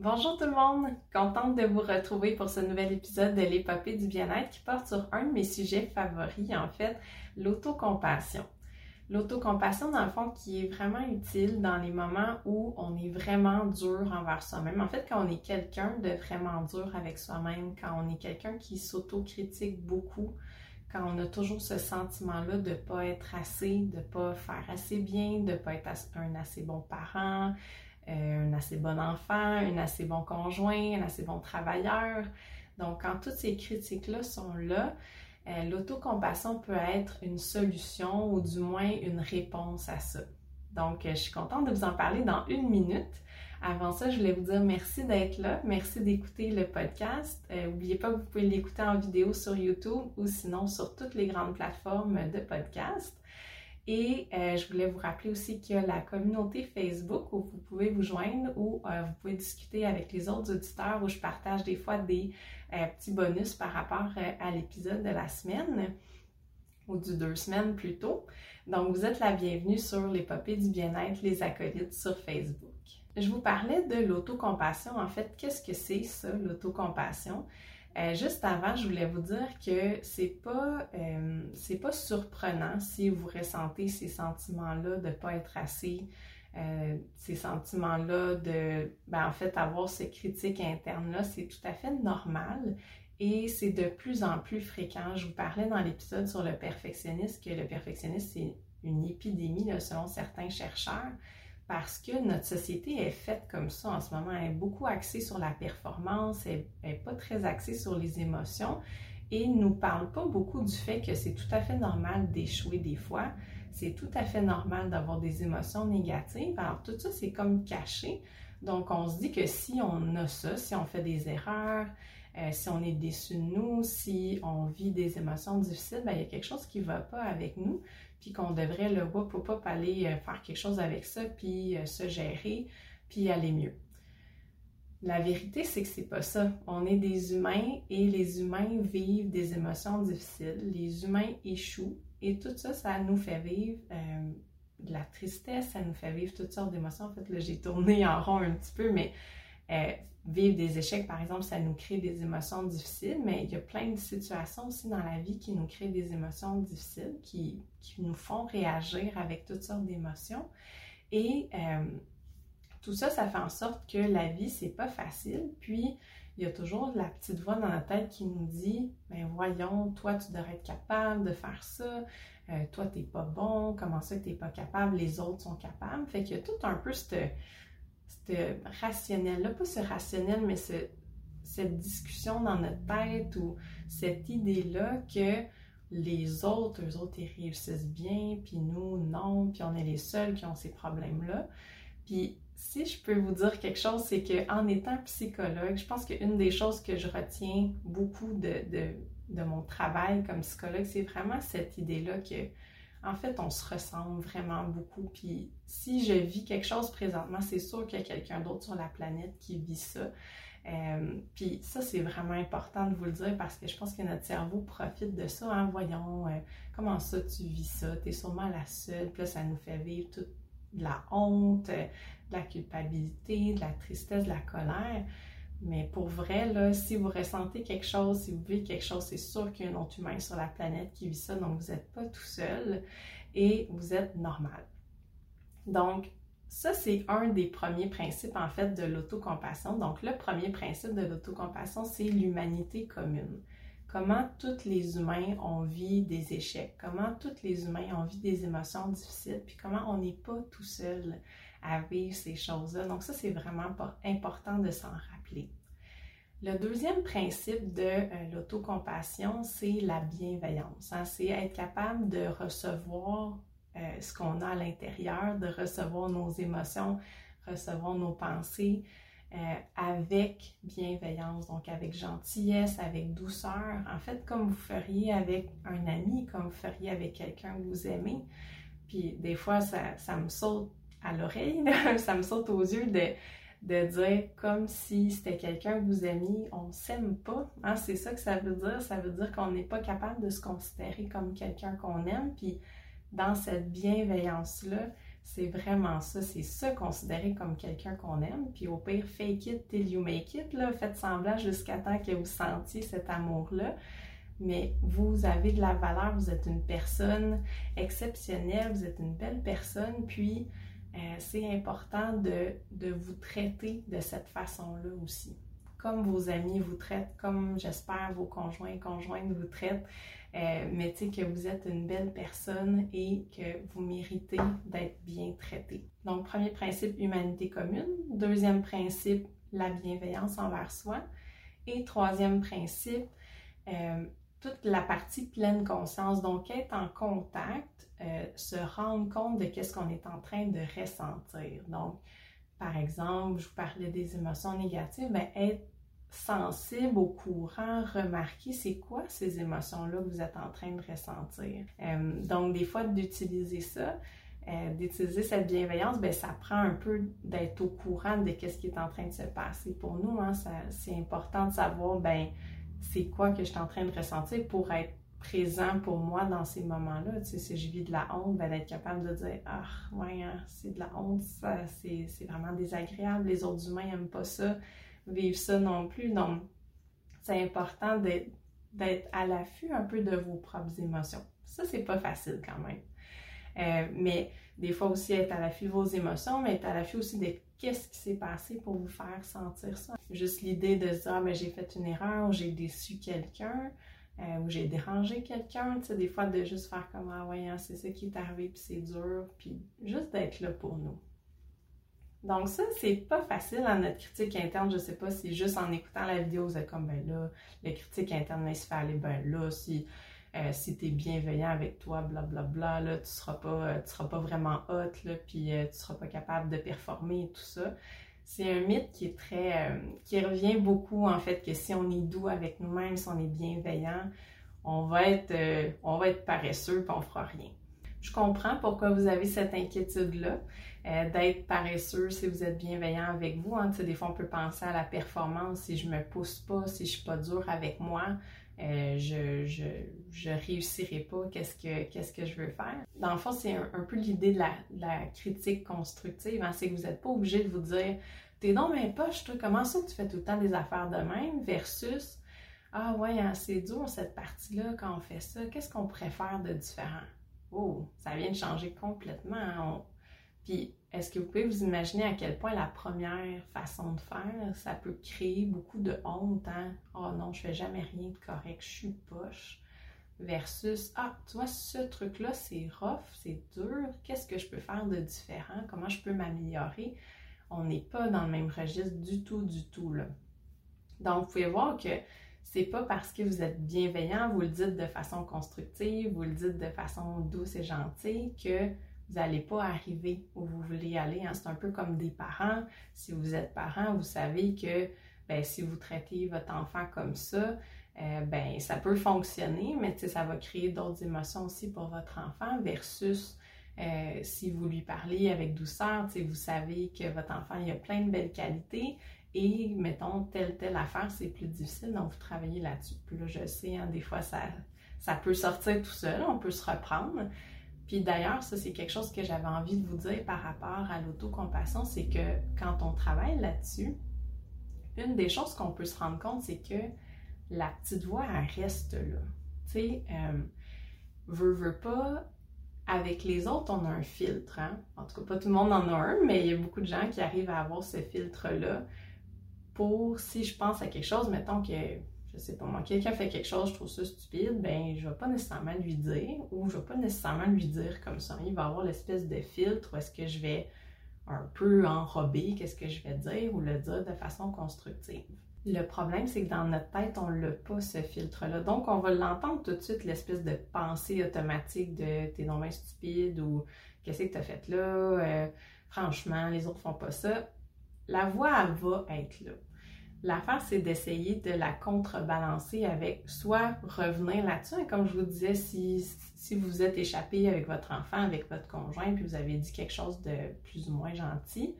Bonjour tout le monde, contente de vous retrouver pour ce nouvel épisode de l'épopée du bien-être qui porte sur un de mes sujets favoris, en fait, l'autocompassion. L'autocompassion, dans le fond, qui est vraiment utile dans les moments où on est vraiment dur envers soi-même. En fait, quand on est quelqu'un de vraiment dur avec soi-même, quand on est quelqu'un qui s'autocritique beaucoup, quand on a toujours ce sentiment-là de ne pas être assez, de ne pas faire assez bien, de ne pas être un assez bon parent, un assez bon enfant, un assez bon conjoint, un assez bon travailleur. Donc, quand toutes ces critiques-là sont là, euh, l'autocompassion peut être une solution ou du moins une réponse à ça. Donc, euh, je suis contente de vous en parler dans une minute. Avant ça, je voulais vous dire merci d'être là, merci d'écouter le podcast. N'oubliez pas que vous pouvez l'écouter en vidéo sur YouTube ou sinon sur toutes les grandes plateformes de podcast. Et euh, je voulais vous rappeler aussi qu'il y a la communauté Facebook où vous pouvez vous joindre, où euh, vous pouvez discuter avec les autres auditeurs, où je partage des fois des euh, petits bonus par rapport à l'épisode de la semaine ou du deux semaines plus tôt. Donc, vous êtes la bienvenue sur l'épopée du bien-être, les acolytes sur Facebook. Je vous parlais de l'autocompassion. En fait, qu'est-ce que c'est ça, l'autocompassion? Euh, juste avant, je voulais vous dire que c'est pas, euh, pas surprenant si vous ressentez ces sentiments-là de ne pas être assez, euh, ces sentiments-là de, ben, en fait, avoir ces critiques internes-là, c'est tout à fait normal et c'est de plus en plus fréquent. Je vous parlais dans l'épisode sur le perfectionniste que le perfectionniste, c'est une épidémie selon certains chercheurs parce que notre société est faite comme ça en ce moment. Elle est beaucoup axée sur la performance, elle n'est pas très axée sur les émotions et nous parle pas beaucoup du fait que c'est tout à fait normal d'échouer des fois. C'est tout à fait normal d'avoir des émotions négatives. Alors tout ça, c'est comme caché. Donc on se dit que si on a ça, si on fait des erreurs, euh, si on est déçu de nous, si on vit des émotions difficiles, ben, il y a quelque chose qui ne va pas avec nous, puis qu'on devrait le whoop ou pas aller euh, faire quelque chose avec ça, puis euh, se gérer, puis aller mieux. La vérité, c'est que c'est pas ça. On est des humains et les humains vivent des émotions difficiles. Les humains échouent et tout ça, ça nous fait vivre de la tristesse, ça nous fait vivre toutes sortes d'émotions. En fait, là, j'ai tourné en rond un petit peu, mais vivre des échecs, par exemple, ça nous crée des émotions difficiles, mais il y a plein de situations aussi dans la vie qui nous créent des émotions difficiles, qui, nous font réagir avec toutes sortes d'émotions. Et euh, tout ça, ça fait en sorte que la vie, c'est pas facile. Puis, il y a toujours la petite voix dans la tête qui nous dit Ben voyons, toi, tu devrais être capable de faire ça. Euh, toi, t'es pas bon. Comment ça, t'es pas capable? Les autres sont capables. Fait qu'il y a tout un peu cette ce rationnel-là, pas ce rationnel, mais cette discussion dans notre tête ou cette idée-là que les autres, eux autres, ils réussissent bien, puis nous, non, puis on est les seuls qui ont ces problèmes-là. Puis si je peux vous dire quelque chose, c'est qu'en étant psychologue, je pense qu'une des choses que je retiens beaucoup de, de mon travail comme psychologue, c'est vraiment cette idée-là que en fait, on se ressemble vraiment beaucoup. Puis si je vis quelque chose présentement, c'est sûr qu'il y a quelqu'un d'autre sur la planète qui vit ça. Euh, puis ça, c'est vraiment important de vous le dire parce que je pense que notre cerveau profite de ça. Hein? Voyons, euh, comment ça tu vis ça? Tu es sûrement la seule. Puis ça nous fait vivre toute la honte, euh, de la culpabilité, de la tristesse, de la colère. Mais pour vrai, là, si vous ressentez quelque chose, si vous vivez quelque chose, c'est sûr qu'il y a un autre humain sur la planète qui vit ça, donc vous n'êtes pas tout seul et vous êtes normal. Donc, ça, c'est un des premiers principes, en fait, de l'autocompassion. Donc, le premier principe de l'autocompassion, c'est l'humanité commune. Comment tous les humains ont vu des échecs, comment tous les humains ont vu des émotions difficiles, puis comment on n'est pas tout seul à vivre ces choses-là. Donc ça, c'est vraiment important de s'en rappeler. Le deuxième principe de euh, l'autocompassion, c'est la bienveillance. Hein. C'est être capable de recevoir euh, ce qu'on a à l'intérieur, de recevoir nos émotions, recevoir nos pensées euh, avec bienveillance, donc avec gentillesse, avec douceur. En fait, comme vous feriez avec un ami, comme vous feriez avec quelqu'un que vous aimez. Puis des fois, ça, ça me saute à l'oreille, ça me saute aux yeux de, de dire comme si c'était quelqu'un que vous aimiez, on s'aime pas. Hein? C'est ça que ça veut dire. Ça veut dire qu'on n'est pas capable de se considérer comme quelqu'un qu'on aime. Puis dans cette bienveillance-là, C'est vraiment ça, c'est ça considéré comme quelqu'un qu'on aime. Puis au pire, fake it till you make it, faites semblant jusqu'à temps que vous sentiez cet amour-là. Mais vous avez de la valeur, vous êtes une personne exceptionnelle, vous êtes une belle personne, puis euh, c'est important de, de vous traiter de cette façon-là aussi comme vos amis vous traitent, comme j'espère vos conjoints et conjointes vous traitent. Euh, mais tu sais que vous êtes une belle personne et que vous méritez d'être bien traité. Donc, premier principe, humanité commune. Deuxième principe, la bienveillance envers soi. Et troisième principe, euh, toute la partie pleine conscience. Donc, être en contact, euh, se rendre compte de qu'est-ce qu'on est en train de ressentir. Donc, par exemple, je vous parlais des émotions négatives, mais être sensible au courant, remarquer c'est quoi ces émotions-là que vous êtes en train de ressentir. Euh, donc, des fois, d'utiliser ça, euh, d'utiliser cette bienveillance, ben, ça prend un peu d'être au courant de ce qui est en train de se passer. Pour nous, hein, c'est important de savoir, ben, c'est quoi que je suis en train de ressentir pour être présent pour moi dans ces moments-là. Si je vis de la honte, ben, d'être capable de dire Ah, ouais, hein, c'est de la honte, c'est vraiment désagréable, les autres humains n'aiment pas ça, vivre ça non plus. Donc, c'est important d'être à l'affût un peu de vos propres émotions. Ça, c'est pas facile quand même. Euh, mais des fois aussi être à l'affût de vos émotions, mais être à l'affût aussi de qu'est-ce qui s'est passé pour vous faire sentir ça. Juste l'idée de se dire, ah, mais j'ai fait une erreur, ou j'ai déçu quelqu'un, euh, ou j'ai dérangé quelqu'un, tu sais, des fois de juste faire comme Ah, voyons, c'est ça qui est arrivé, puis c'est dur, puis juste d'être là pour nous. Donc ça, c'est pas facile à notre critique interne. Je sais pas si juste en écoutant la vidéo, vous êtes comme, ben là, le critique interne se fait aller, ben là, si, euh, si tu es bienveillant avec toi, blablabla, bla, bla, tu seras pas, euh, tu seras pas vraiment hot, là, puis tu seras pas capable de performer et tout ça c'est un mythe qui est très. Euh, qui revient beaucoup, en fait, que si on est doux avec nous-mêmes, si on est bienveillant, on va être, euh, on va être paresseux et on fera rien. Je comprends pourquoi vous avez cette inquiétude-là euh, d'être paresseux si vous êtes bienveillant avec vous. Hein. Des fois, on peut penser à la performance. Si je me pousse pas, si je suis pas dur avec moi, euh, je, réussirai pas, qu'est-ce que, je veux faire? Dans le fond, c'est un, peu l'idée de la, critique constructive, hein. c'est que vous n'êtes pas obligé de vous dire T'es non mais poche, toi, comment ça tu fais tout le temps des affaires de même versus Ah ouais, hein, c'est dur cette partie-là quand on fait ça, qu'est-ce qu'on pourrait faire de différent? Oh, ça vient de changer complètement. Hein. Puis est-ce que vous pouvez vous imaginer à quel point la première façon de faire, ça peut créer beaucoup de honte, hein? Oh non, je fais jamais rien de correct, je suis poche. Versus, ah, tu vois, ce truc-là, c'est rough, c'est dur, qu'est-ce que je peux faire de différent? Comment je peux m'améliorer? On n'est pas dans le même registre du tout, du tout, là. Donc, vous pouvez voir que c'est pas parce que vous êtes bienveillant, vous le dites de façon constructive, vous le dites de façon douce et gentille, que vous n'allez pas arriver où vous voulez aller. Hein. C'est un peu comme des parents. Si vous êtes parent, vous savez que ben, si vous traitez votre enfant comme ça, euh, ben, ça peut fonctionner, mais ça va créer d'autres émotions aussi pour votre enfant versus euh, si vous lui parlez avec douceur, vous savez que votre enfant a plein de belles qualités et mettons telle telle affaire c'est plus difficile donc vous travaillez là-dessus. Je sais hein, des fois ça peut sortir tout seul, on peut se reprendre, puis d'ailleurs, ça, c'est quelque chose que j'avais envie de vous dire par rapport à l'autocompassion, c'est que quand on travaille là-dessus, une des choses qu'on peut se rendre compte, c'est que la petite voix, elle reste là. Tu sais, euh, veut, veut pas, avec les autres, on a un filtre. Hein? En tout cas, pas tout le monde en a un, mais il y a beaucoup de gens qui arrivent à avoir ce filtre-là pour, si je pense à quelque chose, mettons que je sais pas moi, quelqu'un fait quelque chose, je trouve ça stupide, ben je vais pas nécessairement lui dire ou je vais pas nécessairement lui dire comme ça. Il va avoir l'espèce de filtre où est-ce que je vais un peu enrober qu'est-ce que je vais dire ou le dire de façon constructive. Le problème, c'est que dans notre tête, on n'a pas ce filtre-là. Donc, on va l'entendre tout de suite, l'espèce de pensée automatique de t'es non stupide ou qu'est-ce que tu as fait là, euh, franchement, les autres font pas ça. La voix, elle va être là. L'affaire, c'est d'essayer de la contrebalancer avec soit revenir là-dessus, comme je vous disais, si, vous êtes échappé avec votre enfant, avec votre conjoint, puis vous avez dit quelque chose de plus ou moins gentil,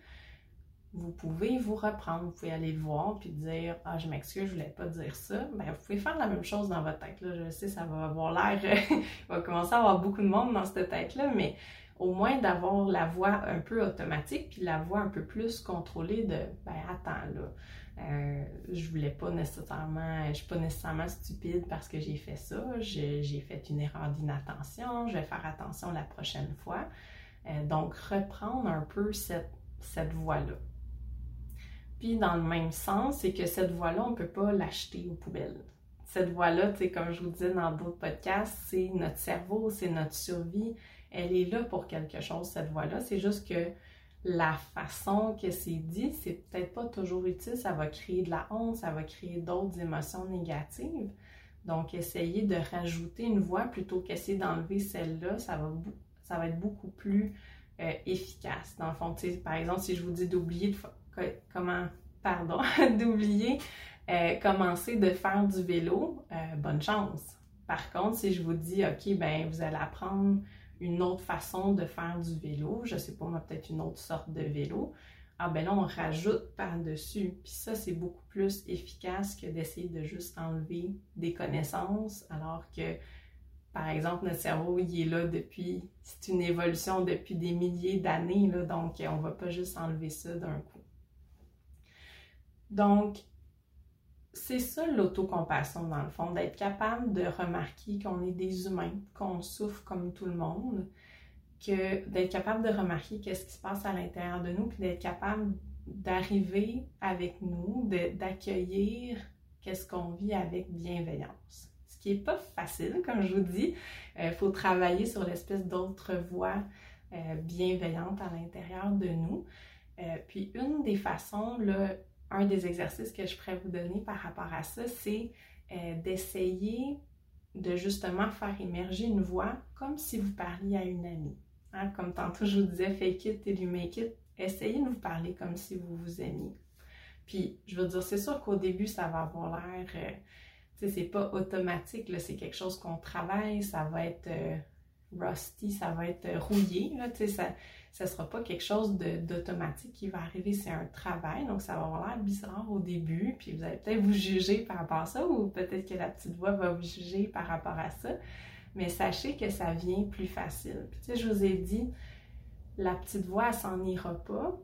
vous pouvez vous reprendre, vous pouvez aller le voir puis dire Ah, je m'excuse, je voulais pas dire ça. Ben, vous pouvez faire la même chose dans votre tête. Je sais, ça va avoir l'air, va commencer à avoir beaucoup de monde dans cette tête-là, mais au moins d'avoir la voix un peu automatique, puis la voix un peu plus contrôlée de ben attends là, euh, je voulais pas nécessairement, je suis pas nécessairement stupide parce que j'ai fait ça, j'ai fait une erreur d'inattention, je vais faire attention la prochaine fois. Euh, donc reprendre un peu cette, voix-là. Puis dans le même sens, c'est que cette voix-là, on peut pas l'acheter aux poubelles. Cette voix-là, comme je vous disais dans d'autres podcasts, c'est notre cerveau, c'est notre survie. Elle est là pour quelque chose, cette voix-là. C'est juste que la façon que c'est dit, c'est peut-être pas toujours utile. Ça va créer de la honte, ça va créer d'autres émotions négatives. Donc, essayer de rajouter une voix plutôt qu'essayer d'enlever celle-là, ça va, ça va être beaucoup plus euh, efficace. Dans le fond, par exemple, si je vous dis d'oublier comment, pardon, d'oublier euh, commencer de faire du vélo, euh, bonne chance. Par contre, si je vous dis, OK, ben vous allez apprendre une autre façon de faire du vélo, je sais pas, peut-être une autre sorte de vélo, ah ben là, on rajoute par-dessus. Puis ça, c'est beaucoup plus efficace que d'essayer de juste enlever des connaissances, alors que, par exemple, notre cerveau, il est là depuis, c'est une évolution depuis des milliers d'années, donc on va pas juste enlever ça d'un coup. Donc, c'est ça l'autocompassion dans le fond, d'être capable de remarquer qu'on est des humains, qu'on souffre comme tout le monde, que d'être capable de remarquer qu'est-ce qui se passe à l'intérieur de nous, puis d'être capable d'arriver avec nous, d'accueillir qu'est-ce qu'on vit avec bienveillance. Ce qui n'est pas facile, comme je vous dis. Il euh, faut travailler sur l'espèce d'autre voix euh, bienveillante à l'intérieur de nous. Euh, puis une des façons, là, un des exercices que je pourrais vous donner par rapport à ça, c'est euh, d'essayer de justement faire émerger une voix comme si vous parliez à une amie. Hein, comme tantôt je vous disais, fake it till you make it. Essayez de vous parler comme si vous vous aimiez. Puis, je veux dire, c'est sûr qu'au début, ça va avoir l'air, euh, tu sais, c'est pas automatique, c'est quelque chose qu'on travaille, ça va être euh, rusty, ça va être rouillé, là, tu sais, ça, ce ne sera pas quelque chose d'automatique qui va arriver, c'est un travail, donc ça va avoir l'air bizarre au début, puis vous allez peut-être vous juger par rapport à ça, ou peut-être que la petite voix va vous juger par rapport à ça, mais sachez que ça vient plus facile. Puis tu sais, je vous ai dit, la petite voix, elle s'en ira pas.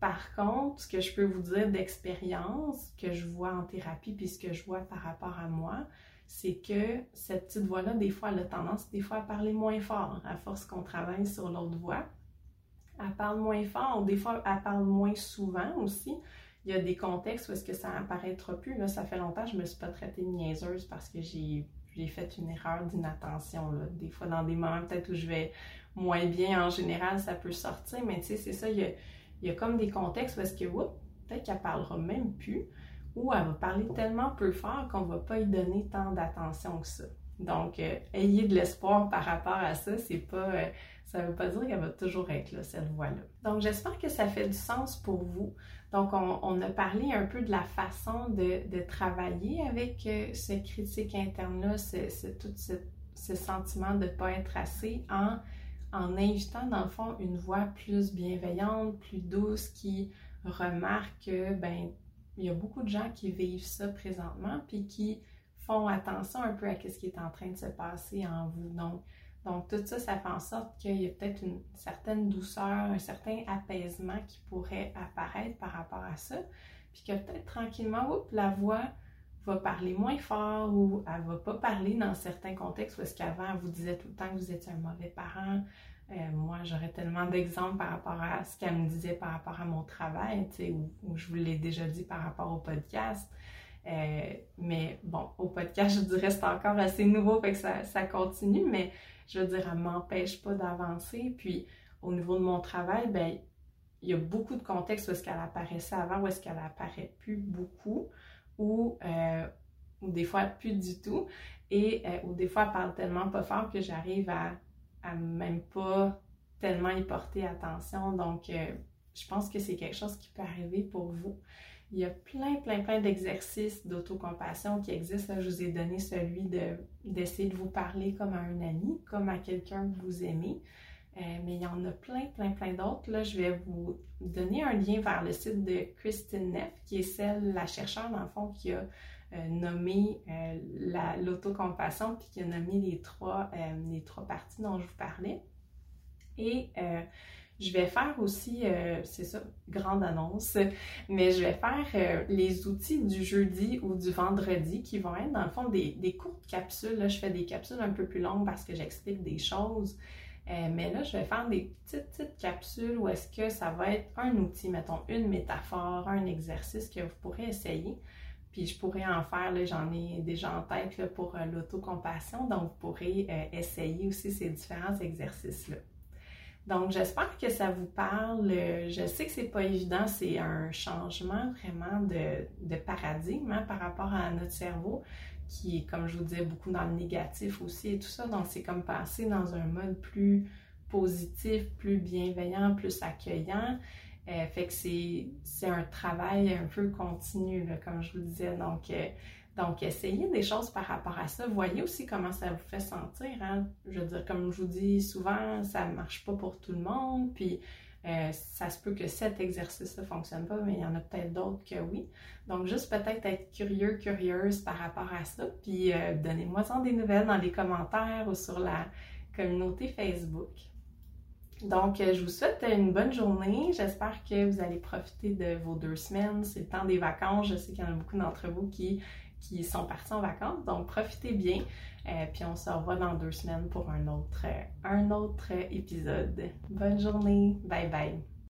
Par contre, ce que je peux vous dire d'expérience, que je vois en thérapie, puis ce que je vois par rapport à moi, c'est que cette petite voix-là, des fois, elle a tendance, des fois, à parler moins fort, à force qu'on travaille sur l'autre voix elle parle moins fort, des fois elle parle moins souvent aussi. Il y a des contextes où est-ce que ça apparaîtra plus. Là, ça fait longtemps que je me suis pas traitée de niaiseuse parce que j'ai fait une erreur d'inattention. Des fois, dans des moments peut-être où je vais moins bien, en général, ça peut sortir, mais tu sais, c'est ça, il y, a, comme des contextes où est-ce que, peut-être qu'elle parlera même plus, ou elle va parler tellement peu fort qu'on va pas y donner tant d'attention que ça. Donc, euh, ayez de l'espoir par rapport à ça. C'est pas, euh, ça ne veut pas dire qu'elle va toujours être là, cette voix-là. Donc, j'espère que ça fait du sens pour vous. Donc, on, a parlé un peu de la façon de, travailler avec euh, ce critique interne-là, tout ce, sentiment de ne pas être assez en, en invitant, dans le fond, une voix plus bienveillante, plus douce, qui remarque que, ben, il y a beaucoup de gens qui vivent ça présentement, puis qui font attention un peu à ce qui est en train de se passer en vous. Donc, donc tout ça, ça fait en sorte qu'il y a peut-être une certaine douceur, un certain apaisement qui pourrait apparaître par rapport à ça. Puis que peut-être tranquillement, oups, la voix va parler moins fort ou elle va pas parler dans certains contextes est-ce qu'avant, elle vous disait tout le temps que vous étiez un mauvais parent. Euh, moi, j'aurais tellement d'exemples par rapport à ce qu'elle me disait par rapport à mon travail, tu sais, ou, je vous l'ai déjà dit par rapport au podcast. Euh, mais bon, au podcast, je dirais c'est encore assez nouveau, fait que ça, continue, mais je veux dire, elle m'empêche pas d'avancer. Puis au niveau de mon travail, ben il y a beaucoup de contextes où est-ce qu'elle apparaissait avant, où est-ce qu'elle apparaît plus beaucoup, ou, euh, ou des fois plus du tout, et euh, ou des fois elle parle tellement pas fort que j'arrive à, à même pas tellement y porter attention. Donc, euh, je pense que c'est quelque chose qui peut arriver pour vous. Il y a plein, plein, plein d'exercices d'autocompassion qui existent. je vous ai donné celui de, d'essayer de vous parler comme à un ami, comme à quelqu'un que vous aimez. Euh, mais il y en a plein, plein, plein d'autres. Là, je vais vous donner un lien vers le site de Christine Neff, qui est celle, la chercheure, dans le fond, qui a euh, nommé euh, l'autocompassion, puis qui a nommé les trois, les trois parties dont je vous parlais. Et je vais faire aussi, c'est ça, grande annonce, mais je vais faire les outils du jeudi ou du vendredi qui vont être dans le fond des, courtes capsules. Là, je fais des capsules un peu plus longues parce que j'explique des choses. Euh, mais là, je vais faire des petites, petites capsules où est-ce que ça va être un outil, mettons une métaphore, un exercice que vous pourrez essayer. Puis je pourrais en faire, j'en ai déjà en tête pour euh, l'autocompassion, donc vous pourrez euh, essayer aussi ces différents exercices-là. Donc j'espère que ça vous parle. Je sais que c'est pas évident, c'est un changement vraiment de, de paradigme hein, par rapport à notre cerveau qui est, comme je vous disais, beaucoup dans le négatif aussi et tout ça. Donc, c'est comme passer dans un mode plus positif, plus bienveillant, plus accueillant. Euh, fait que c'est un travail un peu continu, comme je vous disais. Donc, euh, donc, essayez des choses par rapport à ça. Voyez aussi comment ça vous fait sentir. Hein. Je veux dire, comme je vous dis souvent, ça ne marche pas pour tout le monde. Puis, euh, ça se peut que cet exercice-là ne fonctionne pas, mais il y en a peut-être d'autres que oui. Donc, juste peut-être être curieux, curieuse par rapport à ça. Puis, euh, donnez-moi des nouvelles dans les commentaires ou sur la communauté Facebook. Donc, euh, je vous souhaite une bonne journée. J'espère que vous allez profiter de vos deux semaines. C'est le temps des vacances. Je sais qu'il y en a beaucoup d'entre vous qui, qui sont partis en vacances. Donc, profitez bien. Euh, puis on se revoit dans deux semaines pour un autre, un autre épisode. Bonne journée. Bye bye.